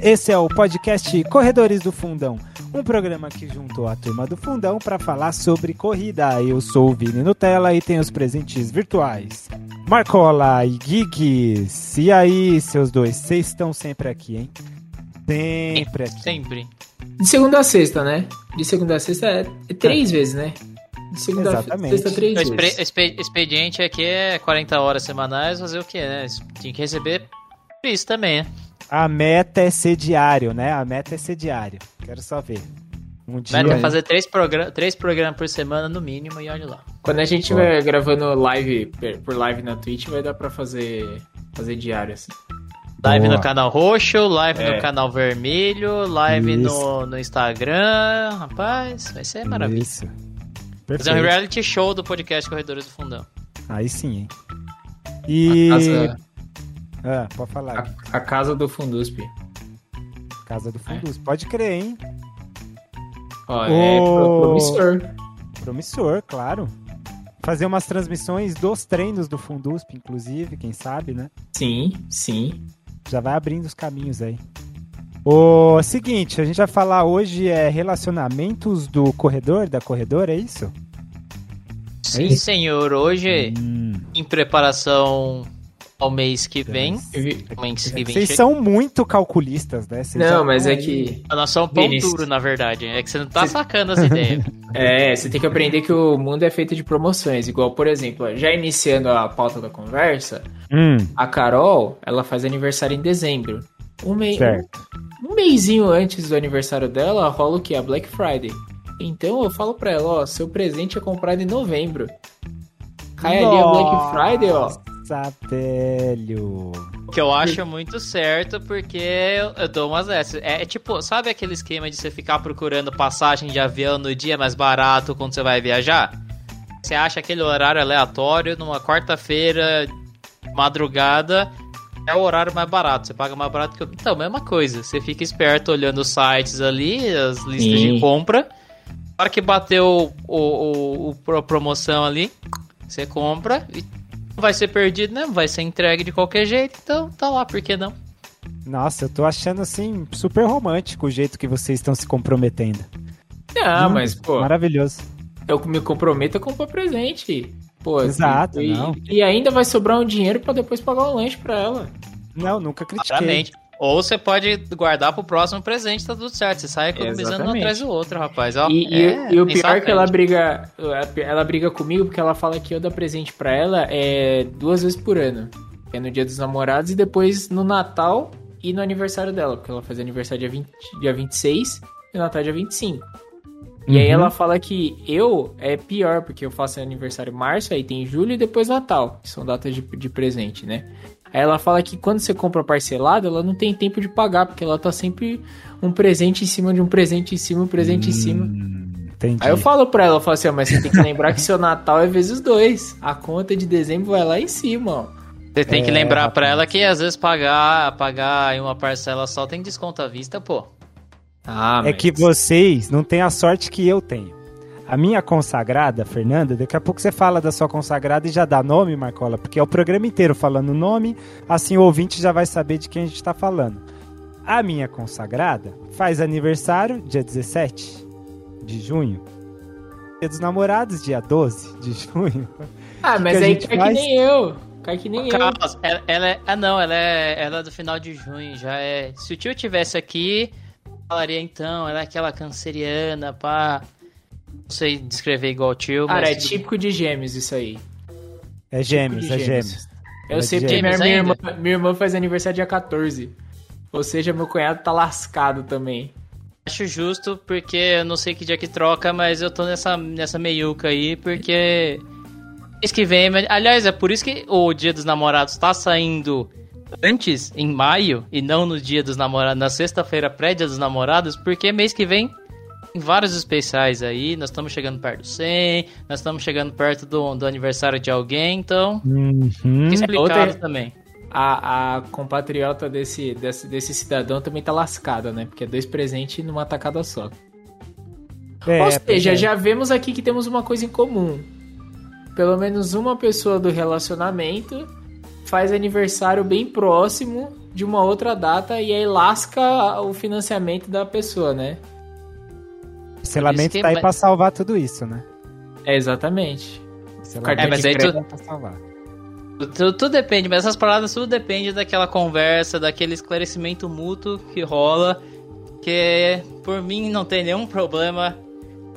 Esse é o podcast Corredores do Fundão, um programa que juntou a turma do Fundão para falar sobre corrida. Eu sou o Vini Nutella e tenho os presentes virtuais. Marcola e Gigs. E aí, seus dois, vocês estão sempre aqui, hein? Sempre aqui. Sempre. De segunda a sexta, né? De segunda a sexta é, é três vezes, né? De segunda a Exatamente. sexta, três O expre- vezes. expe- expediente aqui é 40 horas semanais, fazer o quê, né? Tem que receber isso também, né? A meta é ser diário, né? A meta é ser diário. Quero só ver. Um dia. Meta é fazer três, progra três programas por semana no mínimo e olha lá. Quando a gente estiver gravando live por live na Twitch, vai dar pra fazer, fazer diário, assim. Live Boa. no canal roxo, live É. no canal vermelho, live Isso. no, no Instagram. Rapaz, vai ser maravilha. Isso. Fazer um reality show do podcast Corredores do Fundão. Aí sim, hein? E. Casa, Ah, pode falar. a, a casa do Fundusp. Casa do Fundus. Pode crer, hein? Ó, é promissor. Promissor, claro. Fazer umas transmissões dos treinos do Fundusp, inclusive, quem sabe, né? Sim, sim. Já vai abrindo os caminhos aí. O seguinte, a gente vai falar hoje é relacionamentos do corredor, da corredora, é isso? Sim, isso? senhor. Hoje, Hum. em preparação ao mês que vem. Mês que vem Vocês chega- são muito calculistas, né? Vocês Não, mas é aí- que. Nós somos pão Vinícius. duro, na verdade. É que você não tá sacando as ideias. É, você tem que aprender que o mundo é feito de promoções. Igual, por exemplo, já iniciando a pauta da conversa, Hum, a Carol, ela faz aniversário em dezembro. Um, mei... certo. um mêsinho antes do aniversário dela, rola o que? A Black Friday. Então eu falo pra ela, ó, seu presente é comprado em novembro. Cai ali a Black Friday, ó. Nossa, velho. O que eu acho muito certo, porque eu, dou umas dessas. É, é tipo, sabe aquele esquema de você ficar procurando passagem de avião no dia mais barato quando você vai viajar? Você acha aquele horário aleatório numa quarta-feira, madrugada, é o horário mais barato. Você paga mais barato que eu. Então, mesma coisa. Você fica esperto olhando os sites ali, as listas Sim. de compra. Na hora que bateu o, o, o- a promoção ali, você compra e vai ser perdido, né? Vai ser entregue de qualquer jeito, então tá lá, por que não? Nossa, eu tô achando assim super romântico o jeito que vocês estão se comprometendo. Ah, Hum, mas, pô, Maravilhoso. eu me comprometo a comprar presente. Pô, Exato, e, não. e ainda vai sobrar um dinheiro pra depois pagar um lanche pra ela. Não, nunca critiquei. Claramente. Ou você pode guardar pro próximo presente, tá tudo certo. Você sai economizando um atrás do outro, rapaz. Ó, E, e- é, e o tem pior é que ela briga. Ela briga comigo porque ela fala que eu dar presente pra ela é duas vezes por ano. É no dia dos namorados e depois no Natal e no aniversário dela. Porque ela faz aniversário dia, 20, dia 26 e o Natal dia 25. E aí Uhum. ela fala que eu é pior, porque eu faço aniversário em março, aí tem julho e depois Natal, que são datas de, de presente, né? Aí ela fala que quando você compra parcelado, ela não tem tempo de pagar, porque ela tá sempre um presente em cima de um presente em cima, um presente em cima. Hum, entendi. Aí eu falo pra ela, eu falo assim, ó, mas você tem que lembrar que seu Natal é vezes dois. A conta de dezembro vai lá em cima, ó. Você tem que É, lembrar pra rapaz. ela que às vezes pagar, pagar em uma parcela só tem desconto à vista, pô. Ah, É que vocês não têm a sorte que eu tenho. A minha consagrada, Fernanda, daqui a pouco você fala da sua consagrada e já dá nome, Marcola, porque é o programa inteiro falando o nome, assim o ouvinte já vai saber de quem a gente tá falando. A minha consagrada faz aniversário dia 17 de junho. Dia dos namorados, dia 12 de junho. Ah, mas aí gente cai faz? que nem eu. Cai que nem eu. Carlos, ela, ela é. Ah, não, ela é, ela é do final de junho. Já é. Se o tio tivesse aqui, falaria então, ela é aquela canceriana, pá. Não sei descrever igual o tio, Cara, mas. é típico de gêmeos isso aí. É gêmeos, é de gêmeos. Eu É sei porque minha, gêmeos minha, irmã, minha irmã faz aniversário dia 14. Ou seja, meu cunhado tá lascado também. Acho justo, porque eu não sei que dia que troca, mas eu tô nessa, nessa meiuca aí, porque. Mês que vem. mas- Aliás, é por isso que o Dia dos Namorados tá saindo antes, em maio, e não no Dia dos Namorados, na sexta-feira pré-Dia dos Namorados, porque mês que vem Tem vários especiais aí, nós estamos chegando perto do 100, nós estamos chegando perto do, do aniversário de alguém, então. Uhum. Fica explicado Outra- também. A, a compatriota desse, desse, desse cidadão também tá lascada, né? Porque é dois presentes numa tacada só. É, Ou seja, é. já vemos aqui que temos uma coisa em comum. Pelo menos uma pessoa do relacionamento faz aniversário bem próximo de uma outra data e aí lasca o financiamento da pessoa, né? O selamento que- tá aí pra salvar tudo isso, né? É exatamente. Cartão É, mas de aí tu- pra salvar. Tudo, tudo depende, mas essas paradas tudo depende daquela conversa, daquele esclarecimento mútuo que rola. Que por mim não tem nenhum problema.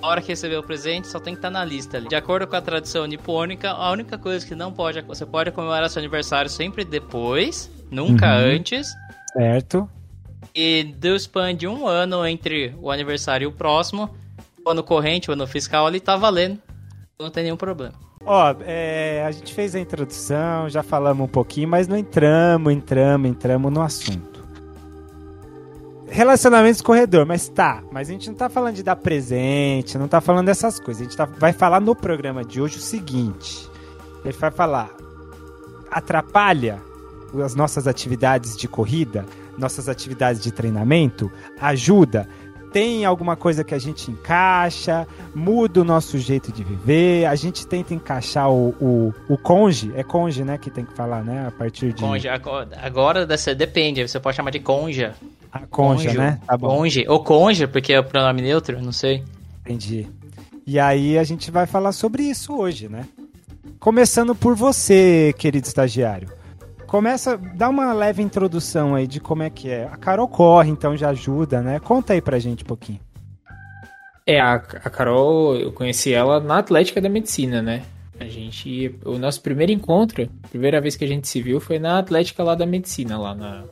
A hora que receber o presente só tem que estar na lista ali. De acordo com a tradição nipônica, a única coisa que não pode. Você pode comemorar seu aniversário sempre depois, nunca Uhum. antes. Certo. E deu span de um ano entre o aniversário e o próximo. O ano corrente, o ano fiscal, ali tá valendo. Não tem nenhum problema. Ó, é, a gente fez a introdução, já falamos um pouquinho, mas não entramos, entramos, entramos no assunto. Relacionamentos corredor, mas tá, mas a gente não tá falando de dar presente, não tá falando dessas coisas. A gente tá- vai falar no programa de hoje o seguinte: gente vai falar, atrapalha as nossas atividades de corrida, nossas atividades de treinamento, ajuda, tem alguma coisa que a gente encaixa, muda o nosso jeito de viver, a gente tenta encaixar o, o, o conge, é conge, né, que tem que falar, né, a partir de... Agora- agora dessa- depende, você pode chamar de conja. A conja, Conjo. né? Tá bom, Conge. Ou conja, porque é o pronome neutro, não sei. entendi. E aí a gente vai falar sobre isso hoje, né? Começando por você, querido estagiário. Começa, dá uma leve introdução aí de como é que é. A Carol corre, então já ajuda, né? Conta aí pra gente um pouquinho. É, a, a Carol, eu conheci ela na Atlética da Medicina, né? A gente. O nosso primeiro encontro, a primeira vez que a gente se viu foi na Atlética lá da Medicina, lá na,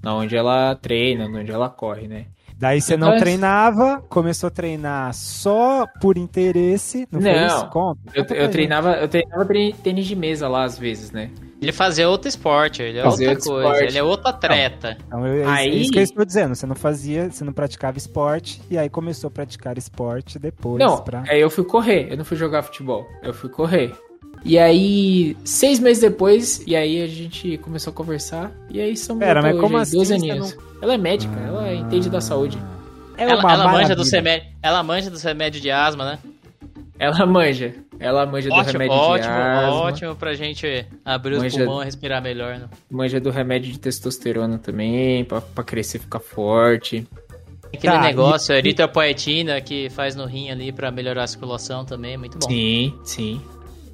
na onde ela treina, onde ela corre, né? Daí você não Mas- treinava, começou a treinar só por interesse, não, foi Não, isso? Conta. Eu, eu treinava, eu treinava tre- tênis de mesa lá às vezes, né? Ele fazia outro esporte, ele é Fazia outra outro coisa, esporte. ele é outro atleta. Então, eu, é Aí- isso- é isso que eu estou dizendo. Você não fazia, você não praticava esporte, e aí começou a praticar esporte depois. Não, pra... aí eu fui correr, eu não fui jogar futebol, eu fui correr. E aí, seis meses depois, e aí a gente começou a conversar, e aí são Pera, mas como assim 12 você aninhos. Ela é médica, ela entende da saúde. É ela, ela manja dos remédios, ela manja dos remédios de asma, né? Ela manja, ela manja do Ótimo, remédio de ótimo, asma, ótimo pra gente abrir os Manja- pulmões e respirar melhor, né? manja do remédio de testosterona também, pra, pra crescer e ficar forte. Aquele Tá, negócio, eritropoetina, que faz no rim ali pra melhorar a circulação também, muito bom. Sim, sim.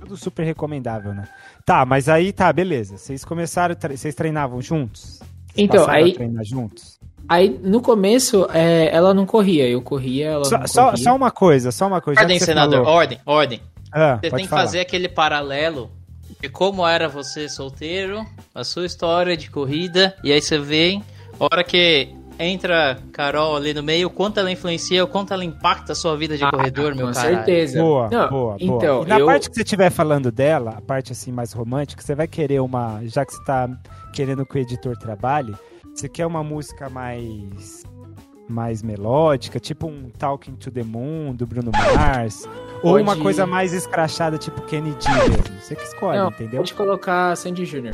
Tudo super recomendável, né? Tá, mas aí tá, beleza. Vocês começaram, vocês treinavam juntos? Vocês Então, aí- a treinar juntos? Aí, no começo, é, ela não corria, eu corria, ela Só, não só, corria. só uma coisa, só uma coisa. Ordem, senador, falou- ordem, ordem. Ah, Você tem que falar. fazer aquele paralelo de como era você solteiro, a sua história de corrida, e aí você vê, a hora que entra Carol ali no meio, o quanto ela influencia, o quanto ela impacta a sua vida de Ah, corredor, meu Com caralho. certeza. Boa, Não, boa, então, boa. E na eu... parte que você estiver falando dela, a parte assim mais romântica, você vai querer uma. Já que você tá querendo que o editor trabalhe, você quer uma música mais. mais melódica, tipo um Talking to the Moon do Bruno Mars. ou Pode- uma coisa mais escrachada, tipo Kennedy mesmo. Você que escolhe, Não, entendeu? pode colocar Sandy Júnior.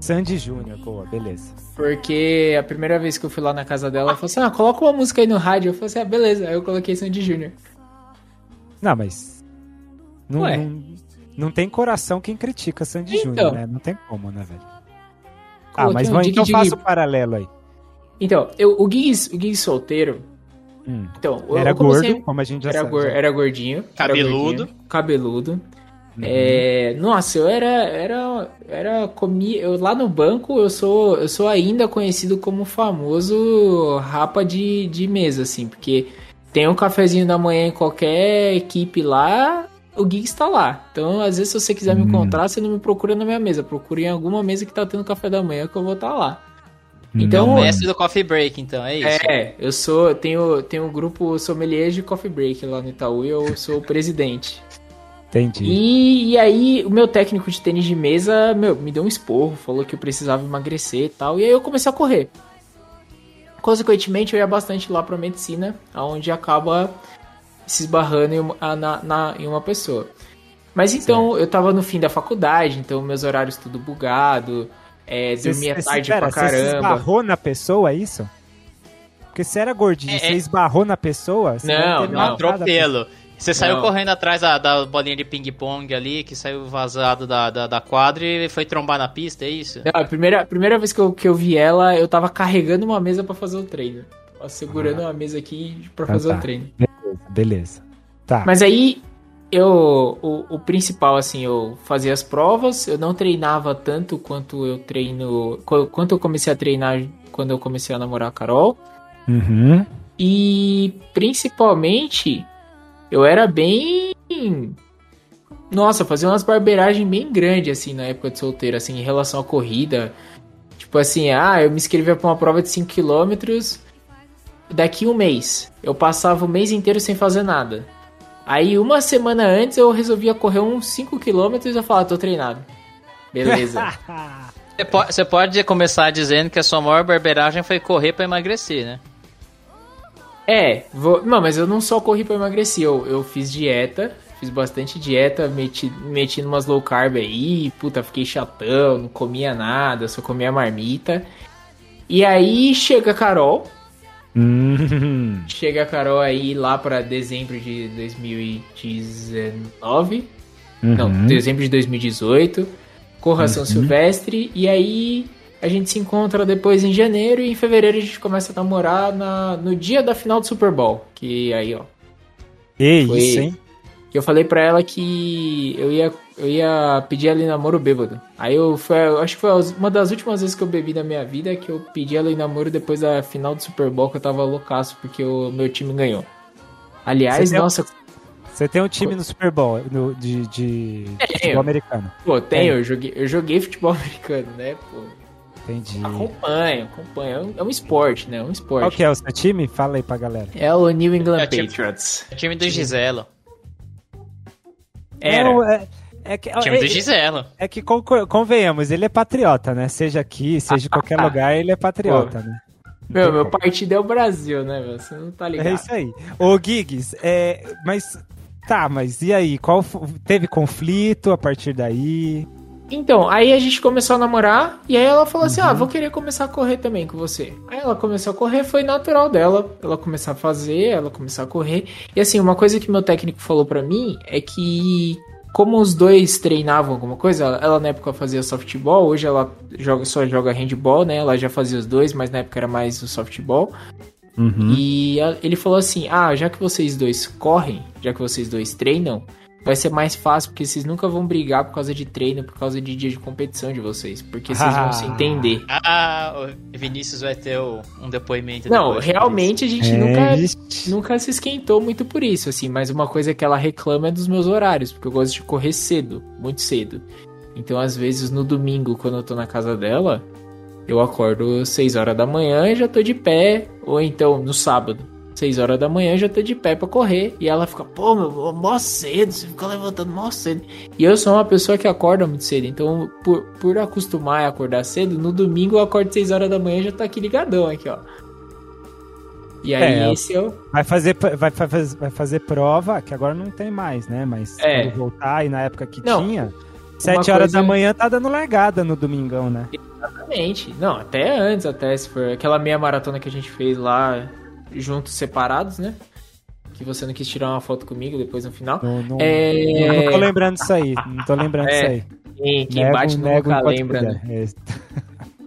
Sandy Júnior, boa, beleza. Porque a primeira vez que eu fui lá na casa dela, ela falou assim: ah, coloca uma música aí no rádio. Eu falei assim: ah, beleza. Aí eu coloquei Sandy Júnior. Não, mas. Não, não, não tem coração quem critica Sandy Então. Júnior, né? Não tem como, né, velho? Ah, mas um vamos, então dig. faça o paralelo aí. Então, eu, o Gui o Gui solteiro. Hum. Então, eu- Era comecei- gordo, como a gente já Era, sabe. gor- já. era gordinho. era Cabeludo. gordinho, cabeludo. Uhum. É, nossa, eu era, era, era comi, eu lá no banco eu sou, eu sou ainda conhecido como o famoso rapa de, de mesa, assim, porque tem um cafezinho da manhã em qualquer equipe lá, o Gui está lá. Então, às vezes, se você quiser me Hum. encontrar, você não me procura na minha mesa, procura em alguma mesa que tá tendo café da manhã que eu vou estar lá. Hum. Então, É o mestre do coffee break, então, é isso. é, eu sou, tenho, tenho um grupo sommeliers de coffee break lá no Itaú e eu sou o presidente. Entendi. E, e aí, o meu técnico de tênis de mesa, meu, me deu um esporro, falou que eu precisava emagrecer e tal. E aí eu comecei a correr. Consequentemente, eu ia bastante lá pra medicina, onde acaba se esbarrando em uma, na, na, em uma pessoa. Mas então, eu tava no fim da faculdade, então meus horários tudo bugado, é, dormia Você- tarde pera, pra Você caramba. esbarrou na pessoa, é isso? Porque você era gordinho, É, você é- esbarrou na pessoa? Você Não, não. Pessoa. atropelo. Você saiu Não. correndo atrás da, da bolinha de ping-pong ali, que saiu vazado da, da, da quadra e foi trombar na pista, é isso? Não, a primeira, a primeira vez que eu, que eu vi ela, eu tava carregando uma mesa pra fazer o treino. Segurando uma mesa aqui pra Ah, fazer tá. o treino. Beleza. Tá. Mas aí, eu. O, o principal, assim, eu fazia as provas, eu não treinava tanto quanto eu treino. qu- Quanto eu comecei a treinar quando eu comecei a namorar a Carol. Uhum. E principalmente, eu era bem. Nossa, fazia umas barbeiragens bem grandes, assim, na época de solteiro, assim, em relação à corrida. Tipo assim, ah, eu me inscrevia pra uma prova de 5km daqui um mês. Eu passava o mês inteiro sem fazer nada. Aí, uma semana antes, eu resolvia correr uns 5km e eu falava, tô treinado. Beleza. Você po- Você pode começar dizendo que a sua maior barbeiragem foi correr pra emagrecer, né? É, vou... não, mas eu não só corri pra emagrecer, eu, eu fiz dieta, fiz bastante dieta, meti, meti numas low carb aí, puta, fiquei chatão, não comia nada, só comia marmita. E aí chega a Carol, Hum. chega a Carol aí lá pra dezembro de 2019, não, Uhum. dezembro de 2018, corra São Uhum. Silvestre, e aí a gente se encontra depois em janeiro e em fevereiro a gente começa a namorar na, no dia da final do Super Bowl, que aí, ó, E Foi- isso, hein? Que eu falei pra ela que eu ia, eu ia pedir ela em namoro bêbado. Aí eu, foi, eu acho que foi uma das últimas vezes que eu bebi na minha vida que eu pedi ela em namoro depois da final do Super Bowl que eu tava loucaço porque o meu time ganhou. Aliás, Você tem- nossa, Você tem um time no Super Bowl no- de, de futebol americano. pô, tenho, eu joguei, eu joguei futebol americano, né? Pô, Entendi. acompanho, acompanho. É um, é um esporte, né? É um Qual esporte. que é o seu time? Fala aí pra galera. É o New England É Patriots. É time do Giselo. Era. Não, é, é que, Time do é, Giselo. é que con- convenhamos, ele é patriota, né? Seja aqui, seja em qualquer lugar, ele é patriota, né? Meu, meu partido é o Brasil, né, meu? Você não tá ligado. É isso aí. Ô, Giggs, é, mas. Tá, mas e aí? Qual teve conflito a partir daí? Então, aí a gente começou a namorar e aí ela falou assim: Uhum. Ah, vou querer começar a correr também com você. Aí ela começou a correr, foi natural dela, ela começar a fazer, ela começar a correr. E assim, uma coisa que meu técnico falou pra mim é que, como os dois treinavam alguma coisa, ela na época fazia softball, hoje ela joga, só joga handball, né? Ela já fazia os dois, mas na época era mais o softball. Uhum. E ele falou assim: Ah, já que vocês dois correm, já que vocês dois treinam, vai ser mais fácil, porque vocês nunca vão brigar por causa de treino, por causa de dia de competição de vocês. Porque vocês vão se entender. Ah, o Vinícius vai ter um depoimento Não, realmente a gente É, nunca, nunca se esquentou muito por isso, assim. Mas uma coisa que ela reclama é dos meus horários, porque eu gosto de correr cedo, muito cedo. Então, às vezes, no domingo, quando eu tô na casa dela, eu acordo 6 horas da manhã e já tô de pé. Ou então, no sábado, 6 horas da manhã, já tô de pé pra correr. E ela fica, pô, meu, mó cedo, você fica levantando mó cedo. E eu sou uma pessoa que acorda muito cedo. Então, por, por acostumar a acordar cedo, no domingo eu acordo 6 horas da manhã e já tô aqui ligadão aqui, ó. E aí, É, esse eu. Vai fazer, vai, fazer, vai fazer prova, que agora não tem mais, né? Mas É. quando voltar, e na época que Não, tinha, sete horas coisa- da manhã tá dando largada no domingão, né? Exatamente. Não, até antes, até se for aquela meia maratona que a gente fez lá, juntos, separados, né? Que você não quis tirar uma foto comigo depois no final. Não, não, É... eu não tô lembrando disso aí. Não tô lembrando É, disso aí. Quem, quem Nego- bate nego nunca lembra, né?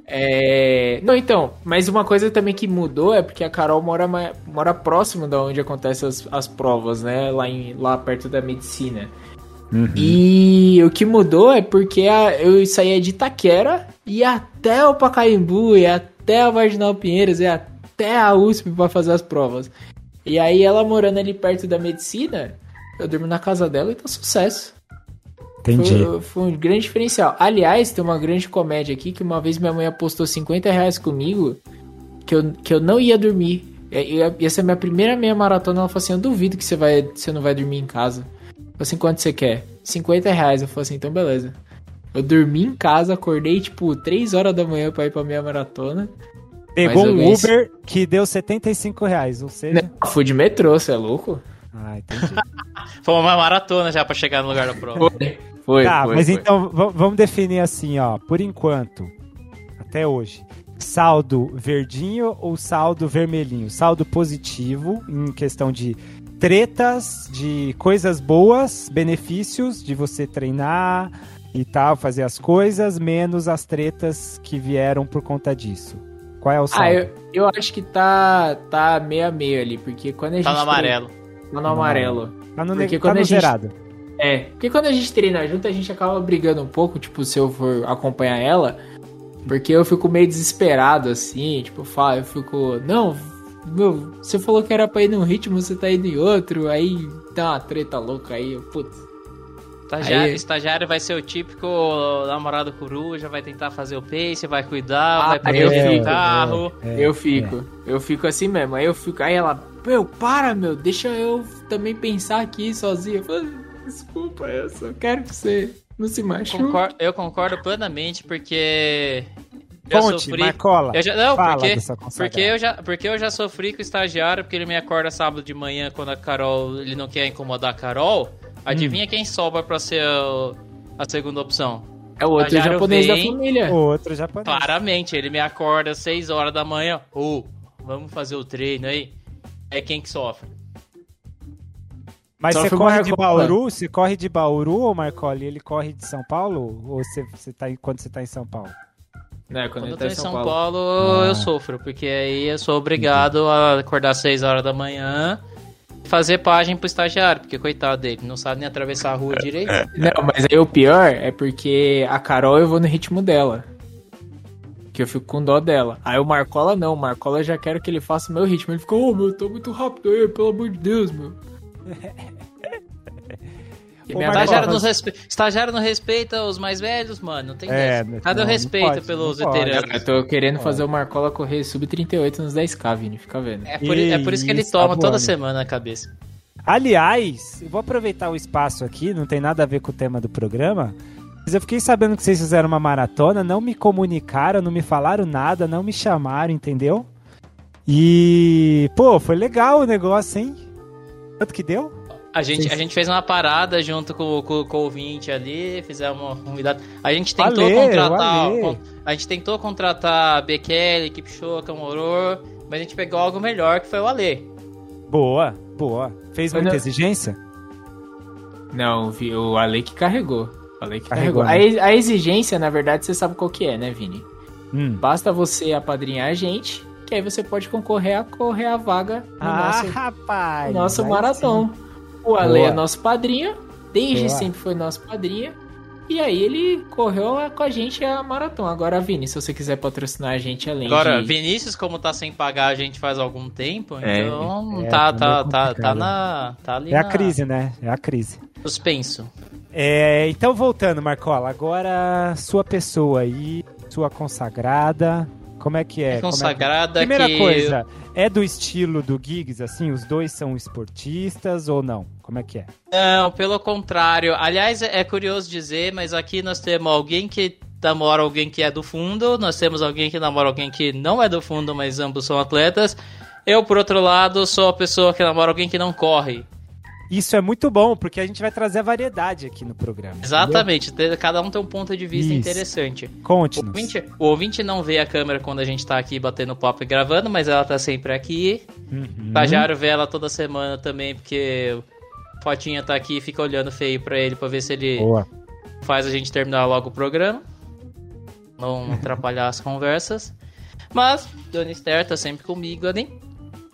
É. Não, então, mas uma coisa também que mudou é porque a Carol mora, mora próximo da onde acontecem as, as provas, né? Lá, em, lá perto da medicina. Uhum. E o que mudou é porque a- eu saía de Itaquera e até o Pacaembu, e até a Marginal Pinheiros, e até a USP pra fazer as provas. E aí ela morando ali perto da medicina, eu durmo na casa dela e tá sucesso. Entendi. Foi, foi um grande diferencial. Aliás, tem uma grande comédia aqui que uma vez minha mãe apostou 50 reais comigo que eu, que eu não ia dormir. Ia, ia ser a minha primeira meia maratona. Ela falou assim: Eu duvido que você, vai, você não vai dormir em casa. Eu falei assim: Quanto você quer? 50 reais. Eu falei assim: Então beleza. Eu dormi em casa, acordei tipo 3 horas da manhã pra ir pra minha maratona. Pegou um Uber que deu 75 reais, ou seja... Não, fui de metrô, você é louco? Ah, entendi. Foi uma maratona já pra chegar no lugar da prova. Foi. Foi, tá, foi, mas foi. então vamos definir assim, ó. Por enquanto, até hoje, saldo verdinho ou saldo vermelhinho? Saldo positivo em questão de tretas, de coisas boas, benefícios de você treinar e tal, fazer as coisas, menos as tretas que vieram por conta disso. Qual é o saldo? Ah, eu, eu acho que tá, tá meio a meio ali, porque quando a gente. Tá no treina- amarelo. Tá no amarelo. tá no, porque tá quando no a gente- zerado. É, porque quando a gente treina junto, a gente acaba brigando um pouco, tipo, se eu for acompanhar ela, porque eu fico meio desesperado, assim, tipo, eu falo, eu fico, não, meu, você falou que era pra ir num ritmo, você tá indo em outro, aí dá uma treta louca aí, putz. Estagiário, Aí- estagiário vai ser o típico namorado coruja, vai tentar fazer o pace, vai cuidar, Ah, vai poder é, é, o carro. É, eu fico, eu fico assim mesmo, aí eu fico, aí ela, meu, para, meu, deixa eu também pensar aqui falo, desculpa, eu só quero que você não se machuque. Concor- eu concordo plenamente, porque. Eu Ponte, sofri. Marcola. Eu já, não, fala porque, porque, eu já, porque eu já sofri com o estagiário, porque ele me acorda sábado de manhã quando a Carol. Ele não quer incomodar a Carol. Adivinha quem sobra pra ser o- a segunda opção? É o outro japonês da vem- família. Outro japonês. Claramente, ele me acorda às 6 horas da manhã. Ô, vamos fazer o treino aí. É quem que sofre. Mas Só você corre de. Bauru? Você corre de Bauru ou Marcoli? Ele corre de São Paulo? Ou você, você tá em, quando você tá em São Paulo? Né, Quando ele eu tá tô em São Paulo, Ah. eu sofro, porque aí eu sou obrigado a acordar às 6 horas da manhã fazer página pro estagiário, porque coitado dele, não sabe nem atravessar a rua direito. Não, mas aí o pior é porque a Carol eu vou no ritmo dela. Que eu fico com dó dela. Aí o Marcola não, o Marcola eu já quero que ele faça o meu ritmo. Ele fica, ô meu, tô muito rápido aí, pelo amor de Deus, meu. Ô, Estagiário, não respe... estagiário não respeita os mais velhos, mano. Não tem É, dessa. não- Cadê o respeito pode, pelos veteranos? Eu tô querendo fazer o Marcola correr sub-38 nos 10k, Vini, fica vendo. É por, é por isso que ele toma tá toda semana a cabeça. Aliás, eu vou aproveitar o espaço aqui, não tem nada a ver com o tema do programa. Mas eu fiquei sabendo que vocês fizeram uma maratona, não me comunicaram, não me falaram nada, não me chamaram, entendeu? E, pô, foi legal o negócio, hein? Quanto que deu? A gente, a gente fez uma parada junto com, com, com o ouvinte ali, fizemos uma convidada. A gente tentou Valeu, contratar. valeu. A gente tentou contratar Bekele, Equipe Show, Camoror, mas a gente pegou algo melhor que foi o Ale. Boa, boa. Fez muita não- exigência? Não, o Ale que carregou. O Ale que Carregou, carregou. né? A, ex- a exigência, na verdade, você sabe qual que é, né, Vini? Hum. Basta você apadrinhar a gente, que aí você pode concorrer a correr a vaga no Ah, nosso rapaz. o nosso maratão. O Ale Boa. é nosso padrinho, desde Boa. sempre foi nosso padrinho. E aí ele correu com a gente a maratona. Agora, Vini, se você quiser patrocinar a gente além Agora, de... Vinícius, como tá sem pagar a gente faz algum tempo, É. então É, tá, tá tá, tá, tá, complicado. na. Tá ali É a na- crise, né? É a crise. Suspenso. É, então, voltando, Marcola, agora sua pessoa aí, sua consagrada, como é que é? É Como é que- consagrada Primeira que. coisa, é do estilo do Giggs, assim? Os dois são esportistas ou não? Como é que é? Não, pelo contrário. Aliás, é curioso dizer, mas aqui nós temos alguém que namora alguém que é do fundo, nós temos alguém que namora alguém que não é do fundo, mas ambos são atletas. Eu, por outro lado, sou a pessoa que namora alguém que não corre. Isso é muito bom, porque a gente vai trazer a variedade aqui no programa. Exatamente, te- cada um tem um ponto de vista Isso. interessante. entendeu? O Conte-nos. ouvinte, o ouvinte não vê a câmera quando a gente tá aqui batendo papo e gravando, mas ela tá sempre aqui. Uhum. O estagiário vê ela toda semana também, porque o Fotinha tá aqui e fica olhando feio pra ele pra ver se ele Boa. faz a gente terminar logo o programa. Não atrapalhar as conversas. Mas, Dona Esther tá sempre comigo ali.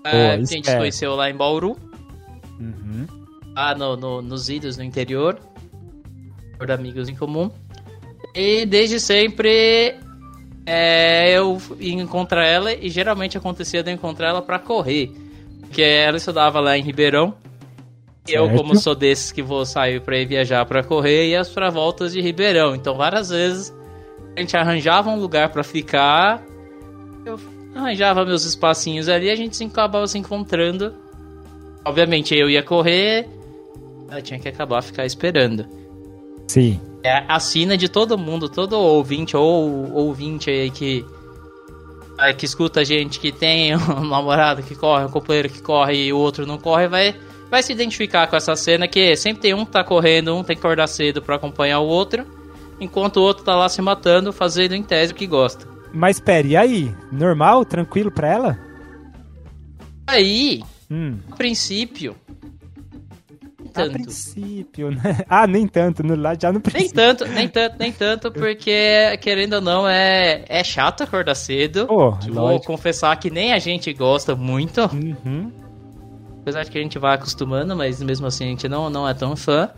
É, a gente se conheceu lá em Bauru, Uhum. Lá no, no- nos idos no interior. Por amigos em comum. E desde sempre é, eu ia encontrar ela e geralmente acontecia de eu encontrar ela pra correr. Porque ela estudava lá em Ribeirão. E eu, Certo. como sou desses que vou sair pra ir viajar pra correr, ia para voltas de Ribeirão. Então várias vezes a gente arranjava um lugar pra ficar. Eu arranjava meus espacinhos ali e a gente se acabava se encontrando. Obviamente eu ia correr, ela tinha que acabar ficar esperando. Sim. É a sina de todo mundo, todo ouvinte ou ouvinte aí que aí que escuta gente que tem um namorado que corre, um companheiro que corre e o outro não corre, vai, vai se identificar com essa cena que sempre tem um que tá correndo, um tem que acordar cedo para acompanhar o outro, enquanto o outro tá lá se matando, fazendo em tese o que gosta. Mas pera, e aí? Normal? Tranquilo pra ela? Aí, Hum. a princípio, nem A tanto. princípio, né? Ah, nem tanto, no lado já no Nem princípio. tanto, nem tanto, nem tanto, porque, querendo ou não, é, é chato acordar cedo. Pô, Vou lógico. confessar que nem a gente gosta muito. Uhum. Apesar de que a gente vai acostumando, mas mesmo assim a gente não, não é tão fã.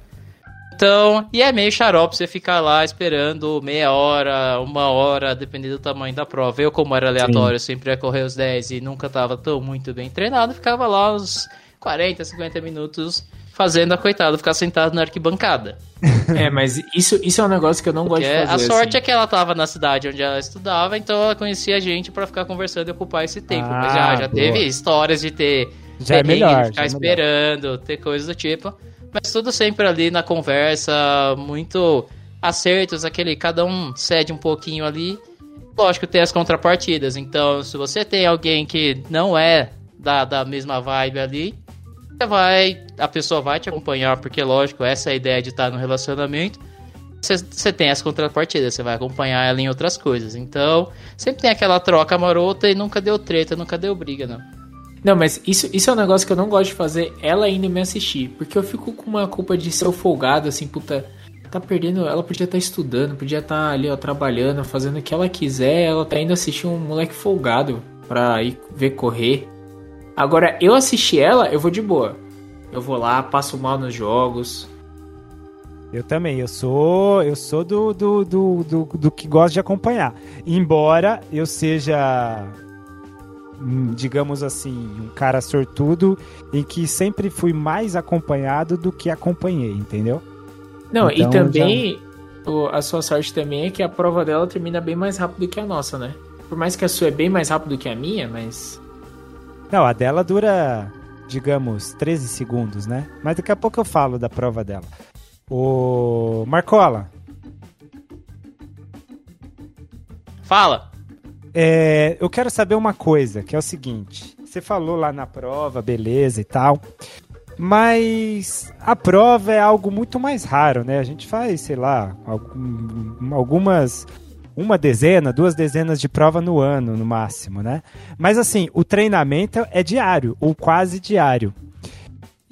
Então, e é meio xarope você ficar lá esperando meia hora, uma hora, dependendo do tamanho da prova. Eu, como era aleatório, sempre ia correr os 10 e nunca tava tão muito bem treinado, ficava lá uns 40, 50 minutos fazendo a coitada ficar sentado na arquibancada. É, mas isso, isso é um negócio que eu não gosto Porque de fazer. a sorte assim. é que ela tava na cidade onde ela estudava, então ela conhecia a gente pra ficar conversando e ocupar esse tempo. Ah, Mas já, já boa. teve histórias de ter Já é melhor, de ficar já é melhor. esperando, ter coisas do tipo. Mas tudo sempre ali na conversa, muito acertos, aquele cada um cede um pouquinho ali. Lógico, tem as contrapartidas. Então, se você tem alguém que não é da, da mesma vibe ali, vai, a pessoa vai te acompanhar, porque lógico, essa é a ideia de estar no relacionamento. Você, tem as contrapartidas, você vai acompanhar ela em outras coisas. Então, sempre tem aquela troca marota e nunca deu treta, nunca deu briga, não. Não, mas isso, isso é um negócio que eu não gosto de fazer, ela indo me assistir. Porque eu fico com uma culpa de ser folgado, assim, puta. Tá perdendo. Ela podia estar estudando, podia estar ali, ó, trabalhando, fazendo o que ela quiser. Ela tá indo assistir um moleque folgado pra ir ver correr. Agora, eu assistir ela, eu vou de boa. Eu vou lá, passo mal nos jogos. Eu também, eu sou eu sou do, do, do, do, do que gosta de acompanhar. Embora eu seja, hum, digamos assim, um cara sortudo em que sempre fui mais acompanhado do que acompanhei, entendeu? Não, Então, e também o- a sua sorte também é que a prova dela termina bem mais rápido que a nossa, né? Por mais que a sua é bem mais rápido que a minha, mas. Não, a dela dura, digamos, 13 segundos, né? Mas daqui a pouco eu falo da prova dela. O Marcola, Fala! É, eu quero saber uma coisa, que é o seguinte. Você falou lá na prova, beleza e tal. Mas a prova é algo muito mais raro, né? A gente faz, sei lá, algum- algumas. Uma dezena, duas dezenas de prova no ano, no máximo, né? Mas assim, o treinamento é diário, ou quase diário.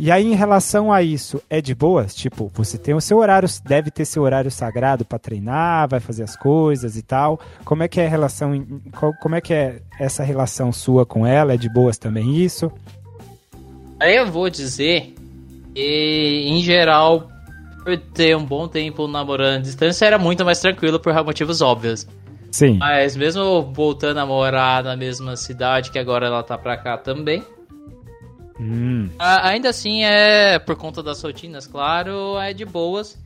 E aí, em relação a isso, é de boas? Tipo, você tem o seu horário, deve ter seu horário sagrado para treinar, vai fazer as coisas e tal. Como é que é a relação, como é que é essa relação sua com ela? É de boas também isso? Eu vou dizer que, em geral, por ter um bom tempo namorando à distância, era muito mais tranquilo por motivos óbvios. Sim. Mas mesmo voltando a morar na mesma cidade, que agora ela tá pra cá também, Hum, a- ainda assim é, por conta das rotinas, claro, é de boas.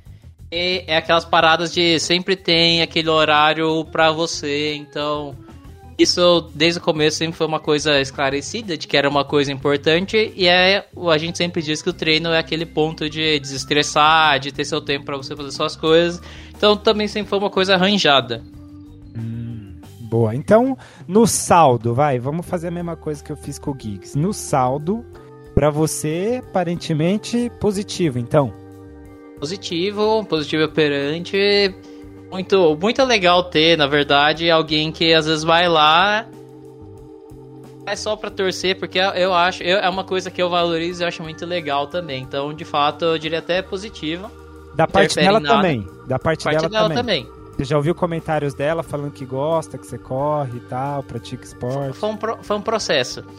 E é aquelas paradas de sempre tem aquele horário pra você, então isso desde o começo sempre foi uma coisa esclarecida de que era uma coisa importante e é a gente sempre diz que o treino é aquele ponto de desestressar, de ter seu tempo pra você fazer suas coisas. Então também sempre foi uma coisa arranjada. boa. Então, no saldo, vai, vamos fazer a mesma coisa que eu fiz com o Giggs. No saldo, pra você, aparentemente positivo, então. positivo, positivo operante. Muito, muito legal ter, na verdade, alguém que às vezes vai lá é só pra torcer, porque eu acho, eu- é uma coisa que eu valorizo e acho muito legal também. Então, de fato, eu diria até positivo. Da parte dela nada. também. Da parte, Parte dela, dela também. também. Você já ouviu comentários dela falando que gosta, que você corre e tal, pratica esporte? Foi um, pro- foi um processo.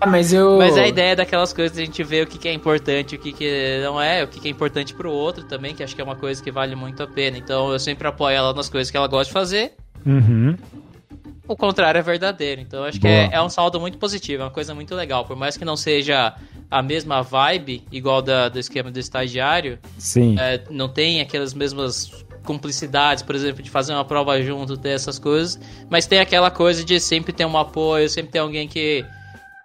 Ah, mas eu. Mas é a ideia daquelas coisas a gente vê o que, que é importante, o que, que não é, o que, que é importante pro outro também, que acho que é uma coisa que vale muito a pena. Então, eu sempre apoio ela nas coisas que ela gosta de fazer. Uhum. o contrário é verdadeiro. Então acho que Boa. é, é um saldo muito positivo, é uma coisa muito legal. Por mais que não seja a mesma vibe, igual da, do esquema do estagiário, Sim. é, não tem aquelas mesmas cumplicidades, por exemplo, de fazer uma prova junto, ter essas coisas, mas tem aquela coisa de sempre ter um apoio, sempre ter alguém que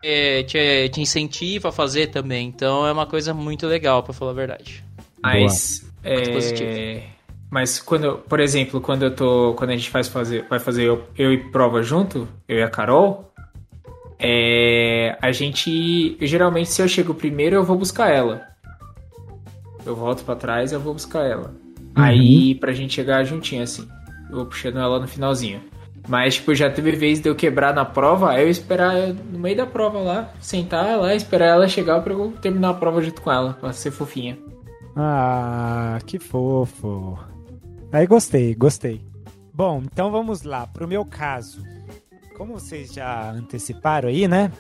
é, te, te incentiva a fazer também. Então é uma coisa muito legal, pra falar a verdade. Mas. Muito É... Mas quando, por exemplo, quando eu tô. Quando a gente faz fazer, vai fazer eu, eu e prova junto, eu e a Carol, é, a gente. Geralmente, se eu chego primeiro, eu vou buscar ela. Eu volto pra trás eu vou buscar ela. Aí, pra gente chegar juntinho, assim. Eu vou puxando ela no finalzinho. Mas, tipo, já teve vez de eu quebrar na prova, aí eu esperar no meio da prova lá, sentar lá, esperar ela chegar pra eu terminar a prova junto com ela, pra ser fofinha. Ah, que fofo. Aí gostei, gostei. Bom, então vamos lá. Pro meu caso, como vocês já anteciparam aí, né?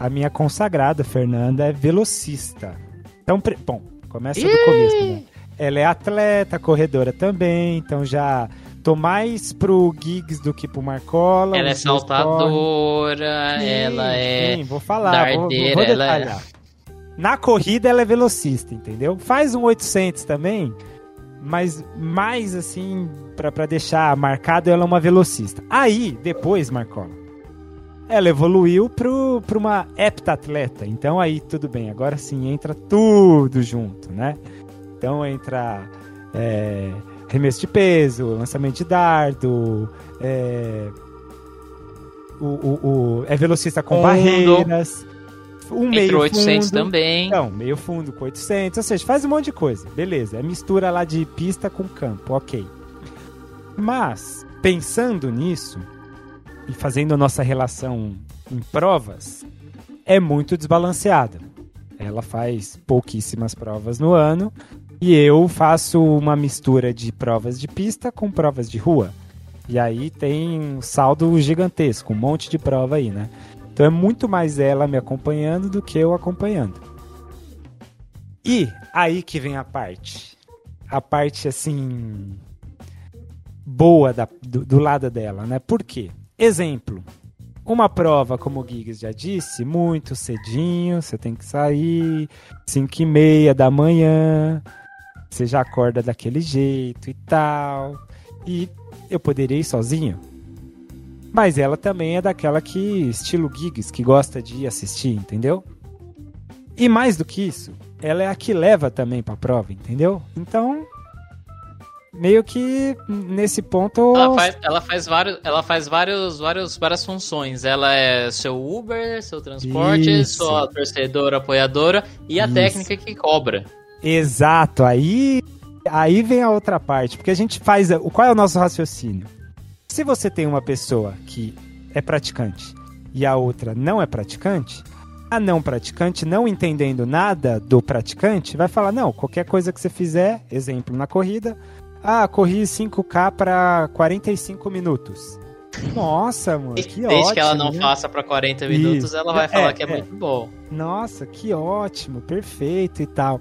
A minha consagrada, Fernanda, é velocista. Então, pre- bom, começa do começo, né? Ela é atleta, corredora também, então já tô mais pro Giggs do que pro Marcola. Ela é saltadora, Sim, ela é. Sim, vou falar, vou, vou dardeira, ela é- detalhar. Na corrida ela é velocista, entendeu? Faz um 800 também, mas mais assim, pra, pra deixar marcado, ela é uma velocista. Aí, depois, Marcola, ela evoluiu pro, pra uma heptatleta. Então aí, tudo bem, agora sim entra tudo junto, né? Então entra é, remesso de peso, lançamento de dardo, é, o, o, o- é velocista com Fundo. barreiras, um meio 800 fundo, também. Então, meio fundo com 800, ou seja, faz um monte de coisa, beleza, é mistura lá de pista com campo, ok. Mas, pensando nisso, e fazendo a nossa relação em provas, é muito desbalanceada. Ela faz pouquíssimas provas no ano e eu faço uma mistura de provas de pista com provas de rua. E aí tem um saldo gigantesco, um monte de prova aí, né? Então é muito mais ela me acompanhando do que eu acompanhando. E aí que vem a parte. A parte assim. boa da- do, do lado dela, né? Por quê? Exemplo. Uma prova, como o Giggs já disse, muito cedinho, você tem que sair, 5 e meia da manhã, você já acorda daquele jeito e tal. E eu poderia ir sozinho, mas ela também é daquela que, estilo Giggs, que gosta de ir assistir, entendeu? E mais do que isso, ela é a que leva também pra prova, entendeu? Então, meio que nesse ponto. Ela faz, ela faz vários, ela faz vários, vários, várias funções. Ela é seu Uber, seu transporte, Isso. sua torcedora, apoiadora e a Isso. técnica que cobra. Exato, aí aí vem a outra parte, porque a gente faz o qual é o nosso raciocínio? Se você tem uma pessoa que é praticante e a outra não é praticante, a não praticante, não entendendo nada do praticante, vai falar: "Não, qualquer coisa que você fizer, exemplo na corrida, ah, corri 5K para 45 minutos". Nossa, mano, que Desde ótimo. que ela não né? faça pra 40 minutos, Isso. ela vai É, falar que é, é. muito bom. Nossa, que ótimo, perfeito e tal.